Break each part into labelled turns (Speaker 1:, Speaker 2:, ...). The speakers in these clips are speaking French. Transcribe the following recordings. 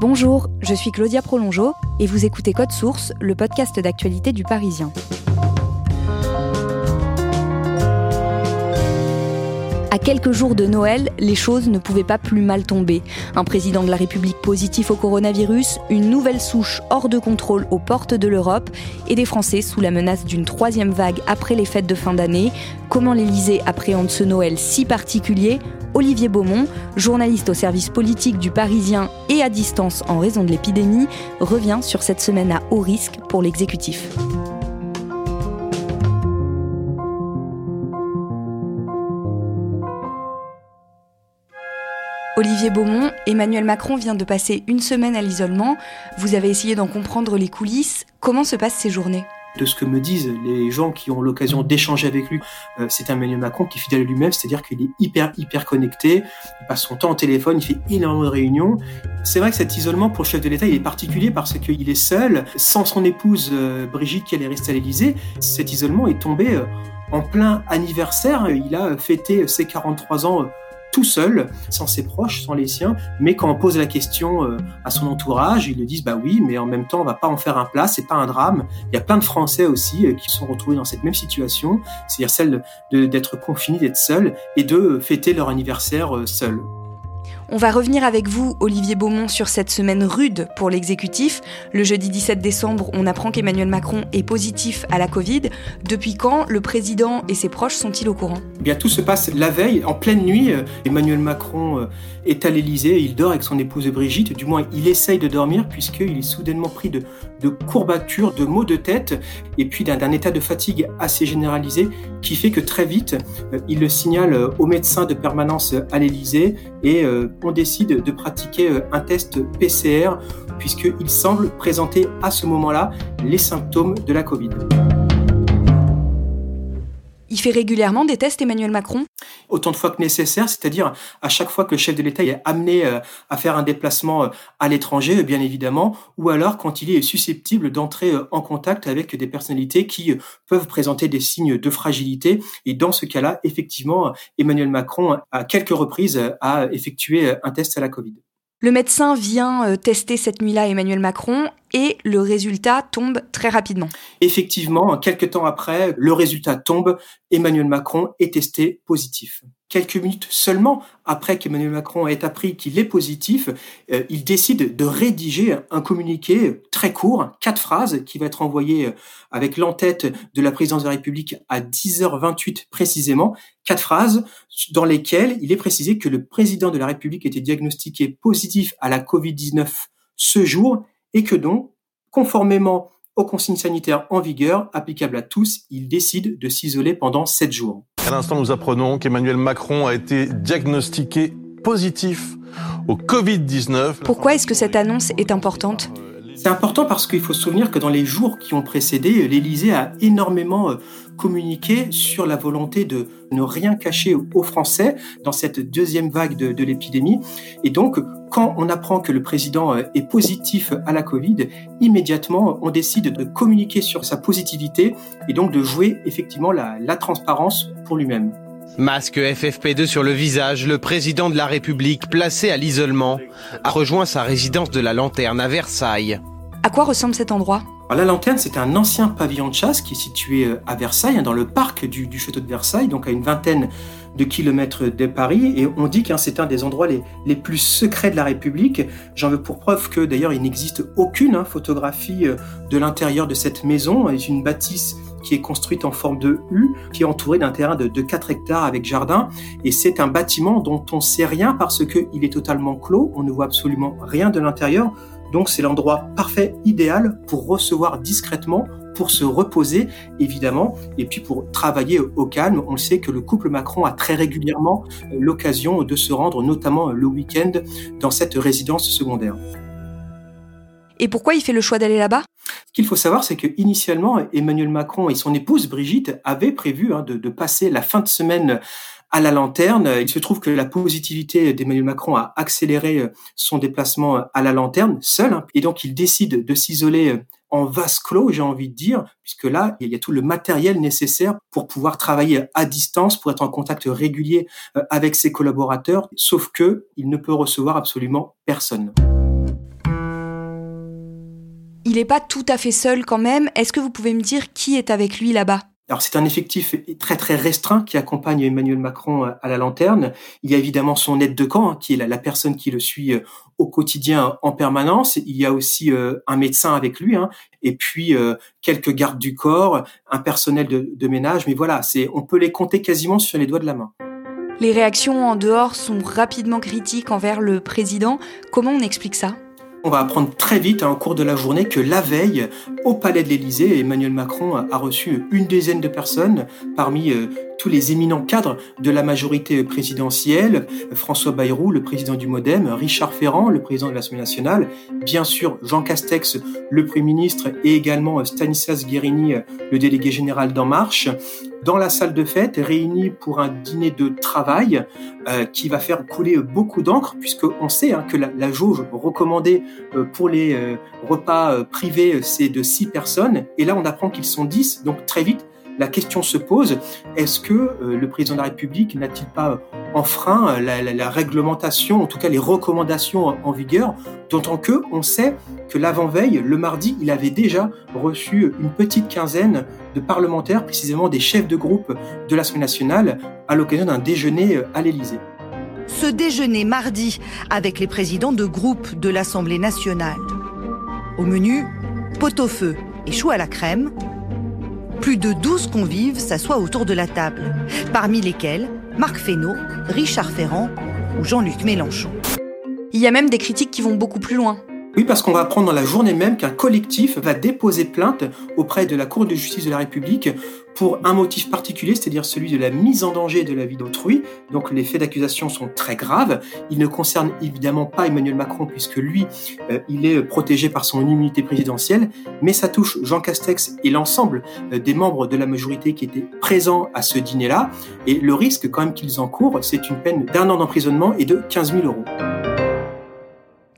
Speaker 1: Bonjour, je suis Claudia Prolongeau et vous écoutez Code Source, le podcast d'actualité du Parisien. À quelques jours de Noël, les choses ne pouvaient pas plus mal tomber. Un président de la République positif au coronavirus, une nouvelle souche hors de contrôle aux portes de l'Europe et des Français sous la menace d'une troisième vague après les fêtes de fin d'année. Comment l'Élysée appréhende ce Noël si particulier? Olivier Beaumont, journaliste au service politique du Parisien et à distance en raison de l'épidémie, revient sur cette semaine à haut risque pour l'exécutif. Olivier Beaumont, Emmanuel Macron vient de passer une semaine à l'isolement. Vous avez essayé d'en comprendre les coulisses. Comment se passent ces journées?
Speaker 2: De ce que me disent les gens qui ont l'occasion d'échanger avec lui, euh, c'est Emmanuel Macron qui est fidèle à lui-même, c'est-à-dire qu'il est hyper hyper connecté, il passe son temps au téléphone, il fait énormément de réunions. C'est vrai que cet isolement pour le chef de l'État, il est particulier parce qu'il est seul, sans son épouse euh, Brigitte qui est restée à l'Élysée. Cet isolement est tombé euh, en plein anniversaire, il a fêté ses 43 ans tout seul, sans ses proches, sans les siens. Mais quand on pose la question euh, à son entourage, ils le disent bah oui, mais en même temps on va pas en faire un plat, c'est pas un drame. Il y a plein de Français aussi euh, qui sont retrouvés dans cette même situation, c'est-à-dire celle d'être confinés, d'être seuls et de fêter leur anniversaire euh, seuls.
Speaker 1: On va revenir avec vous, Olivier Beaumont, sur cette semaine rude pour l'exécutif. Le jeudi 17 décembre, on apprend qu'Emmanuel Macron est positif à la Covid. Depuis quand le président et ses proches sont-ils au courant?
Speaker 2: Eh tout se passe la veille, en pleine nuit. Emmanuel Macron euh, est à l'Élysée, il dort avec son épouse Brigitte. Du moins, il essaye de dormir puisqu'il est soudainement pris de, de courbatures, de maux de tête et puis d'un état de fatigue assez généralisé qui fait que très vite, euh, il le signale euh, au médecin de permanence à l'Élysée et on décide de pratiquer euh, un test PCR puisqu'il semble présenter à ce moment-là les symptômes de la Covid.
Speaker 1: Il fait régulièrement des tests, Emmanuel Macron
Speaker 2: Autant de fois que nécessaire, c'est-à-dire à chaque fois que le chef de l'État est amené euh, à faire un déplacement euh, à l'étranger, bien évidemment, ou alors quand il est susceptible d'entrer en contact avec des personnalités qui peuvent présenter des signes de fragilité. Et dans ce cas-là, effectivement, Emmanuel Macron, à quelques reprises, a effectué un test à la Covid.
Speaker 1: Le médecin vient euh, tester cette nuit-là Emmanuel Macron et le résultat tombe très rapidement.
Speaker 2: Effectivement, quelques temps après, le résultat tombe, Emmanuel Macron est testé positif. Quelques minutes seulement après qu'Emmanuel Macron ait appris qu'il est positif, euh, il décide de rédiger un communiqué très court, quatre phrases, qui va être envoyé euh, avec l'entête de la présidence de la République à 10h28 précisément, quatre phrases dans lesquelles il est précisé que le président de la République était diagnostiqué positif à la Covid-19 ce jour et que donc, conformément aux consignes sanitaires en vigueur, applicables à tous, il décide de s'isoler pendant sept jours.
Speaker 3: À l'instant, nous apprenons qu'Emmanuel Macron a été diagnostiqué positif au Covid-19.
Speaker 1: Pourquoi est-ce que cette annonce est importante?
Speaker 2: C'est important parce qu'il faut se souvenir que dans les jours qui ont précédé, l'Élysée a énormément euh, communiqué sur la volonté de ne rien cacher aux Français dans cette deuxième vague de, l'épidémie. Et donc, quand on apprend que le président euh, est positif à la Covid, immédiatement, on décide de communiquer sur sa positivité et donc de jouer effectivement la transparence pour lui-même.
Speaker 4: Masque FFP2 sur le visage, le président de la République, placé à l'isolement, a rejoint sa résidence de la Lanterne à Versailles.
Speaker 1: À quoi ressemble cet endroit?
Speaker 2: La lanterne, c'est un ancien pavillon de chasse qui est situé euh, à Versailles, hein, dans le parc du, château de Versailles, donc à une vingtaine de kilomètres de Paris et on dit que c'est un des endroits les, les, plus secrets de la République. J'en veux pour preuve que d'ailleurs il n'existe aucune hein, photographie euh, de l'intérieur de cette maison. C'est une bâtisse qui est construite en forme de U, qui est entourée d'un terrain de, de 4 hectares avec jardin. Et c'est un bâtiment dont on sait rien parce qu'il est totalement clos, on ne voit absolument rien de l'intérieur. Donc c'est l'endroit parfait, idéal pour recevoir discrètement, pour se reposer évidemment, et puis pour travailler au calme. On sait que le couple Macron a très régulièrement l'occasion de se rendre, notamment le week-end, dans cette résidence secondaire.
Speaker 1: Et pourquoi il fait le choix d'aller là-bas?
Speaker 2: Ce qu'il faut savoir, c'est que initialement, Emmanuel Macron et son épouse Brigitte avaient prévu hein, de, de passer la fin de semaine à la lanterne. Il se trouve que la positivité d'Emmanuel Macron a accéléré son déplacement à la lanterne seul, hein, et donc il décide de s'isoler en vase clos, j'ai envie de dire, puisque là, il y a tout le matériel nécessaire pour pouvoir travailler à distance, pour être en contact régulier avec ses collaborateurs, sauf que il ne peut recevoir absolument personne.
Speaker 1: Il n'est pas tout à fait seul quand même. Est-ce que vous pouvez me dire qui est avec lui là-bas?
Speaker 2: Alors c'est un effectif très très restreint qui accompagne Emmanuel Macron à la lanterne. Il y a évidemment son aide de camp, hein, qui est la, la, personne qui le suit au quotidien en permanence. Il y a aussi euh, un médecin avec lui, hein, et puis euh, quelques gardes du corps, un personnel de, de ménage. Mais voilà, c'est on peut les compter quasiment sur les doigts de la main.
Speaker 1: Les réactions en dehors sont rapidement critiques envers le président. Comment on explique ça?
Speaker 2: On va apprendre très vite hein, au cours de la journée que la veille, au palais de l'Élysée, Emmanuel Macron a reçu une dizaine de personnes parmi euh, tous les éminents cadres de la majorité présidentielle, François Bayrou, le président du Modem, Richard Ferrand, le président de l'Assemblée nationale, bien sûr Jean Castex, le Premier ministre, et également Stanislas Guérini, le délégué général d'En Marche dans la salle de fête, réunis pour un dîner de travail euh, qui va faire couler beaucoup d'encre, puisqu'on sait hein, que la, la, jauge recommandée euh, pour les euh, repas euh, privés, c'est de 6 personnes. Et là, on apprend qu'ils sont 10, donc très vite, la question se pose, est-ce que euh, le président de la République n'a-t-il pas enfreint la, la, réglementation, en tout cas les recommandations en vigueur, d'autant que on sait que l'avant-veille, le mardi, il avait déjà reçu une petite quinzaine de parlementaires, précisément des chefs de groupe de l'Assemblée nationale, à l'occasion d'un déjeuner euh, à l'Élysée.
Speaker 5: Ce déjeuner mardi avec les présidents de groupe de l'Assemblée nationale. Au menu, pot-au-feu et chou à la crème, plus de 12 convives s'assoient autour de la table, parmi lesquels Marc Fesneau, Richard Ferrand ou Jean-Luc Mélenchon.
Speaker 1: Il y a même des critiques qui vont beaucoup plus loin.
Speaker 2: Oui, parce qu'on va apprendre dans la journée même qu'un collectif va déposer plainte auprès de la Cour de justice de la République pour un motif particulier, c'est-à-dire celui de la mise en danger de la vie d'autrui. Donc les faits d'accusation sont très graves. Ils ne concernent évidemment pas Emmanuel Macron puisque lui, euh, il est protégé par son immunité présidentielle, mais ça touche Jean Castex et l'ensemble euh, des membres de la majorité qui étaient présents à ce dîner-là. Et le risque quand même qu'ils encourent, c'est une peine d'un an d'emprisonnement et de 15 000 euros.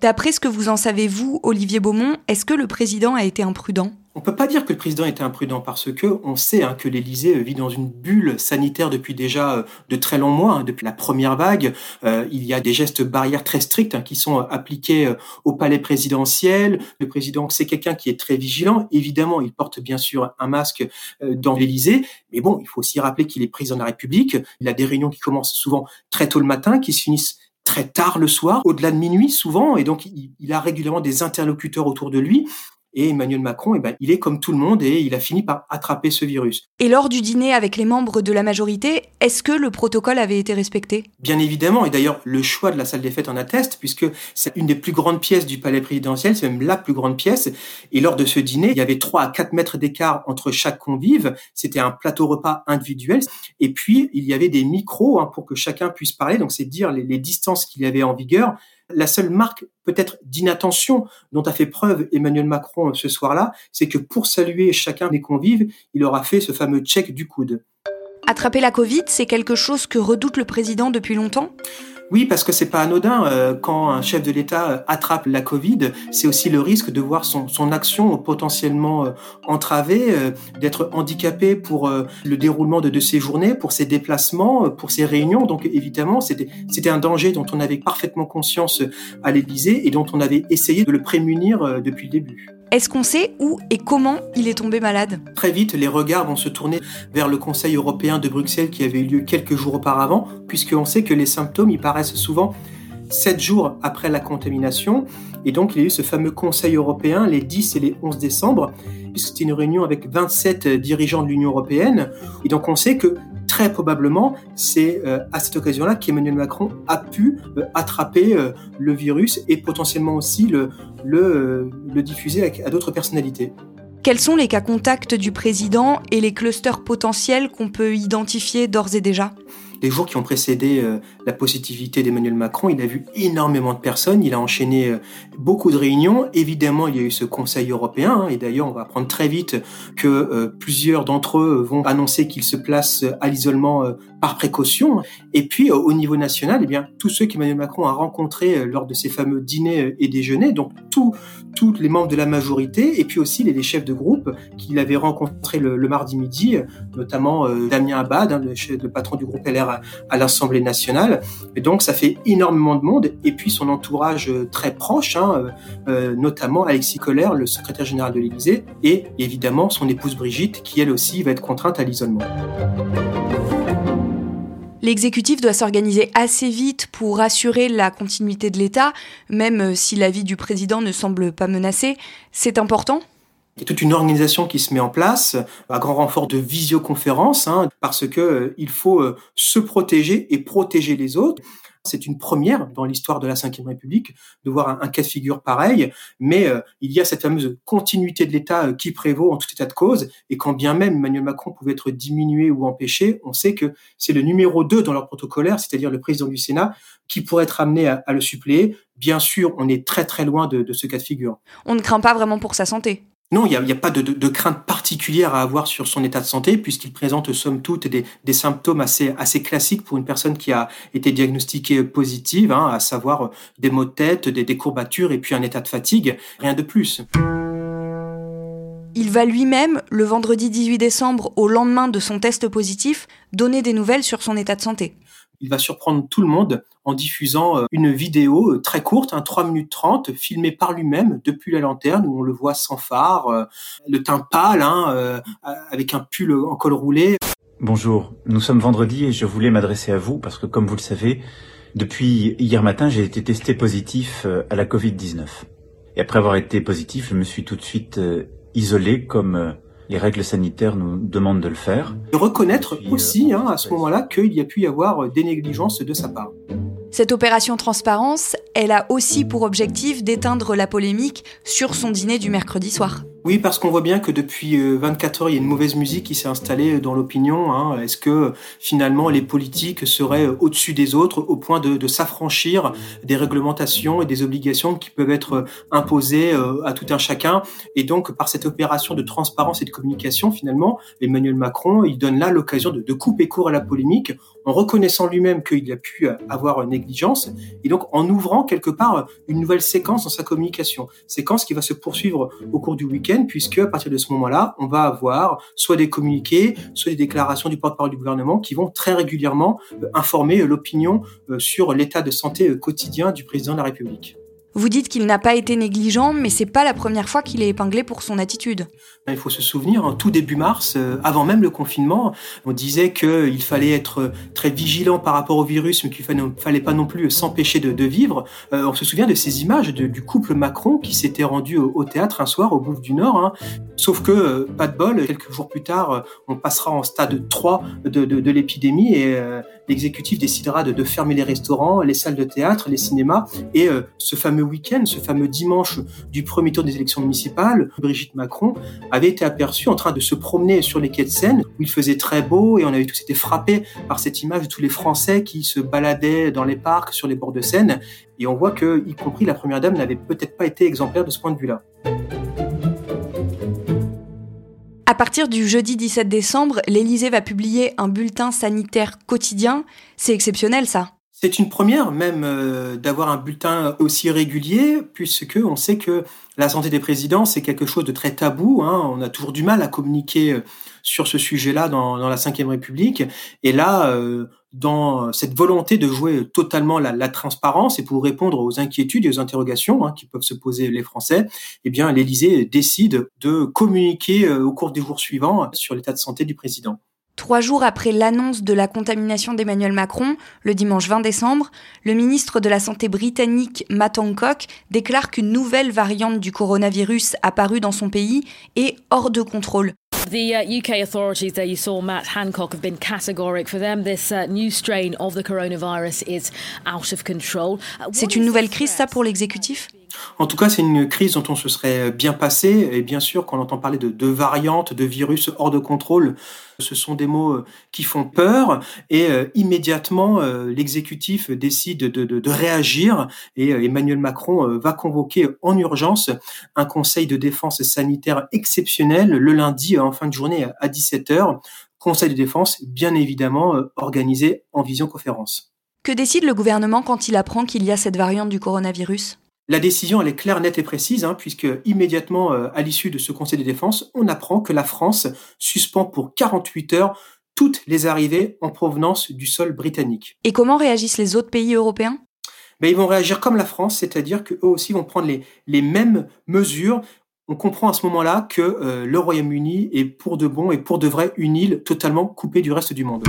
Speaker 1: D'après ce que vous en savez, vous, Olivier Beaumont, est-ce que le président a été imprudent?
Speaker 2: On peut pas dire que le président était imprudent parce que on sait hein, que l'Élysée vit dans une bulle sanitaire depuis déjà euh, de très longs mois, hein, depuis la première vague. Euh, il y a des gestes barrières très stricts hein, qui sont appliqués euh, au palais présidentiel. Le président, c'est quelqu'un qui est très vigilant. Évidemment, il porte bien sûr un masque euh, dans l'Élysée, mais bon, il faut aussi rappeler qu'il est président de la République. Il a des réunions qui commencent souvent très tôt le matin, qui se finissent très tard le soir, au-delà de minuit souvent, et donc il, a régulièrement des interlocuteurs autour de lui. Et Emmanuel Macron, eh ben, il est comme tout le monde et il a fini par attraper ce virus.
Speaker 1: Et lors du dîner avec les membres de la majorité, est-ce que le protocole avait été respecté?
Speaker 2: Bien évidemment, et d'ailleurs le choix de la salle des fêtes en atteste, puisque c'est une des plus grandes pièces du palais présidentiel, c'est même la plus grande pièce. Et lors de ce dîner, il y avait 3 à 4 mètres d'écart entre chaque convive. C'était un plateau repas individuel. Et puis, il y avait des micros hein, pour que chacun puisse parler. Donc, c'est dire les, les distances qu'il y avait en vigueur. La seule marque peut-être d'inattention dont a fait preuve Emmanuel Macron ce soir-là, c'est que pour saluer chacun des convives, il aura fait ce fameux check du coude.
Speaker 1: Attraper la Covid, c'est quelque chose que redoute le président depuis longtemps?
Speaker 2: Oui, parce que c'est pas anodin. Euh, quand un chef de l'État attrape la Covid, c'est aussi le risque de voir son, action potentiellement euh, entravée, euh, d'être handicapé pour le déroulement de, de ses journées, pour ses déplacements, pour ses réunions. Donc évidemment, c'était un danger dont on avait parfaitement conscience à l'Élysée et dont on avait essayé de le prémunir depuis le début.
Speaker 1: Est-ce qu'on sait où et comment il est tombé malade?
Speaker 2: Très vite, les regards vont se tourner vers le Conseil européen de Bruxelles qui avait eu lieu quelques jours auparavant, puisqu'on sait que les symptômes y paraissent souvent sept jours après la contamination. Et donc, il y a eu ce fameux Conseil européen les 10 et les 11 décembre, puisque c'était une réunion avec 27 dirigeants de l'Union européenne. Et donc, on sait que très probablement, c'est euh, à cette occasion-là qu'Emmanuel Macron a pu euh, attraper euh, le virus et potentiellement aussi le, le, le diffuser à, à d'autres personnalités.
Speaker 1: Quels sont les cas contacts du président et les clusters potentiels qu'on peut identifier d'ores et déjà?
Speaker 2: Les jours qui ont précédé la positivité d'Emmanuel Macron, il a vu énormément de personnes, il a enchaîné euh, beaucoup de réunions. Évidemment, il y a eu ce Conseil européen, hein, et d'ailleurs, on va apprendre très vite que euh, plusieurs d'entre eux vont annoncer qu'ils se placent à l'isolement par précaution. Et puis, au niveau national, eh bien, tous ceux qu'Emmanuel Macron a rencontrés lors de ces fameux dîners et déjeuners, donc tous les membres de la majorité, et puis aussi les, chefs de groupe qu'il avait rencontrés le, mardi midi, notamment Damien Abad, hein, le patron du groupe LR à, l'Assemblée nationale. Et donc ça fait énormément de monde. Et puis son entourage euh, très proche, hein, euh, euh, notamment Alexis Collère, le secrétaire général de l'Élysée, et évidemment son épouse Brigitte, qui elle aussi va être contrainte à l'isolement.
Speaker 1: L'exécutif doit s'organiser assez vite pour assurer la continuité de l'État, même si la vie du président ne semble pas menacée. C'est important?
Speaker 2: Toute une organisation qui se met en place, à grand renfort de visioconférence, hein, parce que euh, il faut euh, se protéger et protéger les autres. C'est une première dans l'histoire de la Ve République de voir un, cas de figure pareil, mais euh, il y a cette fameuse continuité de l'État qui prévaut en tout état de cause, et quand bien même Emmanuel Macron pouvait être diminué ou empêché, on sait que c'est le numéro 2 dans leur protocolaire, c'est-à-dire le président du Sénat, qui pourrait être amené à, le suppléer. Bien sûr, on est très très loin de ce cas de figure.
Speaker 1: On ne craint pas vraiment pour sa santé
Speaker 2: non, il n'y a, pas de, crainte particulière à avoir sur son état de santé, puisqu'il présente, somme toute, des, symptômes assez, classiques pour une personne qui a été diagnostiquée positive, hein, à savoir des maux de tête, des, des courbatures et puis un état de fatigue, rien de plus.
Speaker 1: Il va lui-même, le vendredi 18 décembre, au lendemain de son test positif, donner des nouvelles sur son état de santé
Speaker 2: il va surprendre tout le monde en diffusant euh, une vidéo euh, très courte, un hein, 3 minutes 30, filmée par lui-même depuis la lanterne, où on le voit sans phare, euh, le teint pâle, hein, avec un pull en col roulé.
Speaker 6: Bonjour, nous sommes vendredi et je voulais m'adresser à vous parce que comme vous le savez, depuis hier matin, j'ai été testé positif à la Covid-19. Et après avoir été positif, je me suis tout de suite isolé comme les règles sanitaires nous demandent de le faire.
Speaker 2: Et reconnaître puis, aussi, euh, hein, à ce moment-là, qu'il y a pu y avoir des négligences de sa part.
Speaker 1: Cette opération transparence, elle a aussi pour objectif d'éteindre la polémique sur son dîner du mercredi soir.
Speaker 2: Oui, parce qu'on voit bien que depuis 24 heures, il y a une mauvaise musique qui s'est installée dans l'opinion. Hein. Est-ce que finalement les politiques seraient au-dessus des autres au point de, s'affranchir des réglementations et des obligations qui peuvent être imposées euh, à tout un chacun? Et donc, par cette opération de transparence et de communication, finalement, Emmanuel Macron, il donne là l'occasion de, de couper court à la polémique en reconnaissant lui-même qu'il a pu avoir une négligence et donc en ouvrant quelque part une nouvelle séquence dans sa communication. Séquence qui va se poursuivre au cours du week-end puisque à partir de ce moment-là, on va avoir soit des communiqués, soit des déclarations du porte-parole du gouvernement qui vont très régulièrement euh, informer euh, l'opinion euh, sur l'état de santé quotidien du président de la République.
Speaker 1: Vous dites qu'il n'a pas été négligent, mais c'est pas la première fois qu'il est épinglé pour son attitude.
Speaker 2: Il faut se souvenir, en tout début mars, euh, avant même le confinement, on disait qu'il fallait être très vigilant par rapport au virus, mais qu'il fallait, fallait pas non plus s'empêcher de, vivre. Euh, on se souvient de ces images du couple Macron qui s'était rendu au, théâtre un soir au Bouffe du Nord. Hein. Sauf que, euh, pas de bol, quelques jours plus tard, on passera en stade 3 de, de l'épidémie et l'exécutif décidera de, fermer les restaurants, les salles de théâtre, les cinémas et ce fameux week-end, ce fameux dimanche du premier tour des élections municipales, Brigitte Macron avait été aperçue en train de se promener sur les quais de Seine, où il faisait très beau et on avait tous été frappés par cette image de tous les Français qui se baladaient dans les parcs, sur les bords de Seine. Et on voit que, y compris la première dame, n'avait peut-être pas été exemplaire de ce point de vue-là.
Speaker 1: À partir du jeudi 17 décembre, l'Élysée va publier un bulletin sanitaire quotidien. C'est exceptionnel, ça
Speaker 2: C'est une première même euh, d'avoir un bulletin aussi régulier, puisque on sait que la santé des présidents, c'est quelque chose de très tabou. Hein. On a toujours du mal à communiquer euh, sur ce sujet-là dans, dans la Ve République. Et là, euh, dans cette volonté de jouer totalement la, la, transparence et pour répondre aux inquiétudes et aux interrogations hein, qui peuvent se poser les Français, eh bien, l'Élysée décide de communiquer au cours des jours suivants sur l'état de santé du président.
Speaker 1: Trois jours après l'annonce de la contamination d'Emmanuel Macron, le dimanche 20 décembre, le ministre de la Santé britannique Matt Hancock déclare qu'une nouvelle variante du coronavirus apparue dans son pays est hors de contrôle.
Speaker 7: The uh, UK authorities, there you saw Matt Hancock, have been categoric. For them, this uh, new strain of the coronavirus is out of control.
Speaker 1: Uh, C'est une nouvelle crise, ça, pour l'exécutif?
Speaker 2: En tout cas, c'est une crise dont on se serait bien passé. Et bien sûr, quand on entend parler de, de variantes, de virus hors de contrôle, ce sont des mots euh, qui font peur. Et euh, immédiatement, euh, l'exécutif décide de, réagir. Et Emmanuel Macron va convoquer en urgence un conseil de défense sanitaire exceptionnel le lundi en fin de journée à 17h. Conseil de défense, bien évidemment, organisé en visioconférence.
Speaker 1: Que décide le gouvernement quand il apprend qu'il y a cette variante du coronavirus?
Speaker 2: La décision, elle est claire, nette et précise, hein, puisque immédiatement euh, à l'issue de ce Conseil de défense, on apprend que la France suspend pour 48 heures toutes les arrivées en provenance du sol britannique.
Speaker 1: Et comment réagissent les autres pays européens?
Speaker 2: Ben, Ils vont réagir comme la France, c'est-à-dire qu'eux aussi vont prendre les, les mêmes mesures. On comprend à ce moment-là que euh, le Royaume-Uni est pour de bon et pour de vrai une île totalement coupée du reste du monde.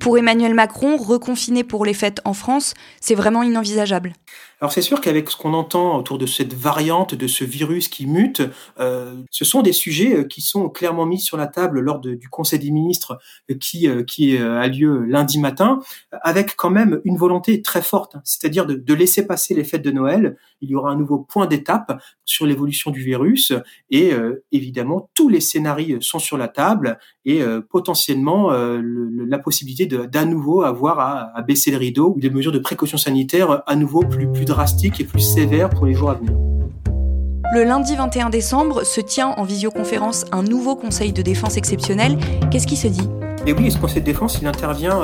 Speaker 1: Pour Emmanuel Macron, reconfiner pour les fêtes en France, c'est vraiment inenvisageable.
Speaker 2: Alors c'est sûr qu'avec ce qu'on entend autour de cette variante, de ce virus qui mute, euh, ce sont des sujets euh, qui sont clairement mis sur la table lors du Conseil des ministres euh, qui, qui a lieu lundi matin, avec quand même une volonté très forte, hein, c'est-à-dire de, de, laisser passer les fêtes de Noël. Il y aura un nouveau point d'étape sur l'évolution du virus et évidemment tous les scénarios sont sur la table et potentiellement la possibilité d'à nouveau avoir à, à, baisser le rideau ou des mesures de précaution sanitaire à nouveau plus, plus drastique et plus sévère pour les jours à venir.
Speaker 1: Le lundi 21 décembre se tient en visioconférence un nouveau conseil de défense exceptionnel. Qu'est-ce qui se dit?
Speaker 2: Et oui, ce conseil de défense, il intervient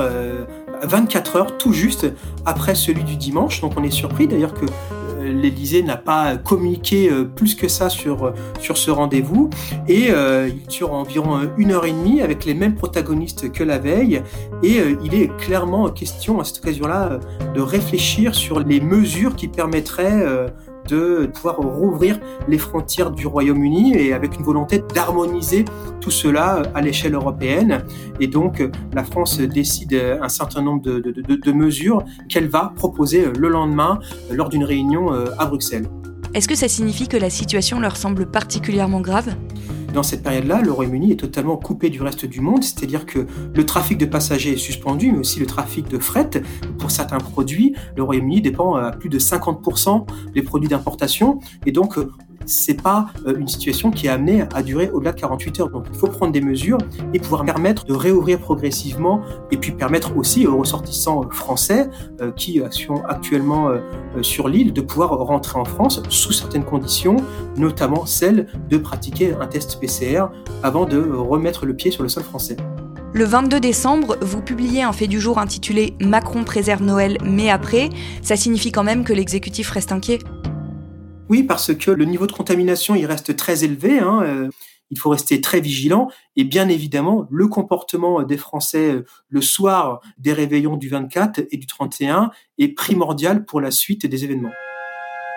Speaker 2: 24 euh, heures tout juste après celui du dimanche. Donc on est surpris d'ailleurs que l'Élysée n'a pas communiqué euh, plus que ça sur, sur ce rendez-vous. Et il dure environ une heure et demie avec les mêmes protagonistes que la veille. Et il est clairement question à cette occasion-là de réfléchir sur les mesures qui permettraient de pouvoir rouvrir les frontières du Royaume-Uni et avec une volonté d'harmoniser tout cela à l'échelle européenne. Et donc, la France décide un certain nombre de, mesures qu'elle va proposer le lendemain lors d'une réunion euh, à Bruxelles.
Speaker 1: Est-ce que ça signifie que la situation leur semble particulièrement grave?
Speaker 2: Dans cette période-là, le Royaume-Uni est totalement coupé du reste du monde, c'est-à-dire que le trafic de passagers est suspendu, mais aussi le trafic de fret. Pour certains produits, le Royaume-Uni dépend à plus de 50% des produits d'importation, et donc c'est pas euh, une situation qui est amenée à durer au-delà de 48 heures. Donc il faut prendre des mesures et pouvoir permettre de réouvrir progressivement et puis permettre aussi aux ressortissants français euh, qui sont actuellement euh, sur l'île de pouvoir rentrer en France sous certaines conditions, notamment celle de pratiquer un test PCR avant de remettre le pied sur le sol français.
Speaker 1: Le 22 décembre, vous publiez un fait du jour intitulé Macron préserve Noël, mais après. Ça signifie quand même que l'exécutif reste inquiet
Speaker 2: oui, parce que le niveau de contamination, il reste très élevé. Hein, euh, il faut rester très vigilant. Et bien évidemment, le comportement des Français euh, le soir des réveillons du 24 et du 31 est primordial pour la suite des événements.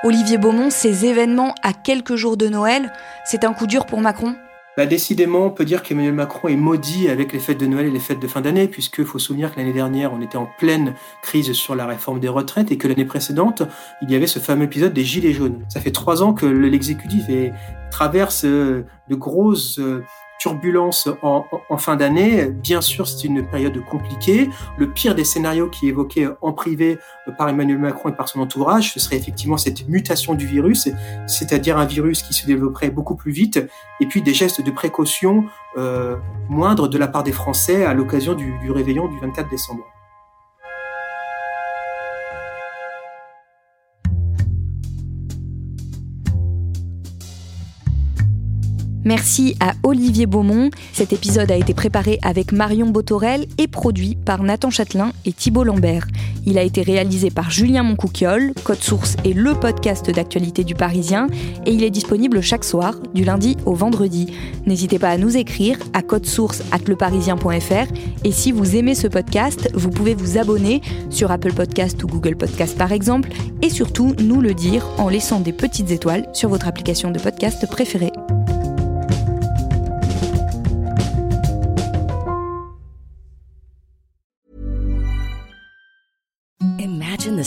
Speaker 1: Olivier Beaumont, ces événements à quelques jours de Noël, c'est un coup dur pour Macron?
Speaker 2: Bah, décidément, on peut dire qu'Emmanuel Macron est maudit avec les fêtes de Noël et les fêtes de fin d'année, puisque faut souvenir que l'année dernière, on était en pleine crise sur la réforme des retraites et que l'année précédente, il y avait ce fameux épisode des Gilets jaunes. Ça fait trois ans que l'exécutif traverse euh, de grosses turbulence en, en fin d'année. Bien sûr, c'est une période compliquée. Le pire des scénarios qui est évoqué en privé par Emmanuel Macron et par son entourage, ce serait effectivement cette mutation du virus, c'est-à-dire un virus qui se développerait beaucoup plus vite, et puis des gestes de précaution euh, moindres de la part des Français à l'occasion du, du réveillon du 24 décembre.
Speaker 1: Merci à Olivier Beaumont. Cet épisode a été préparé avec Marion Botorel et produit par Nathan Châtelain et Thibault Lambert. Il a été réalisé par Julien Moncouquiole. Code Source est le podcast d'actualité du Parisien et il est disponible chaque soir, du lundi au vendredi. N'hésitez pas à nous écrire à codesource@leparisien.fr et si vous aimez ce podcast, vous pouvez vous abonner sur Apple Podcast ou Google Podcast par exemple et surtout nous le dire en laissant des petites étoiles sur votre application de podcast préférée.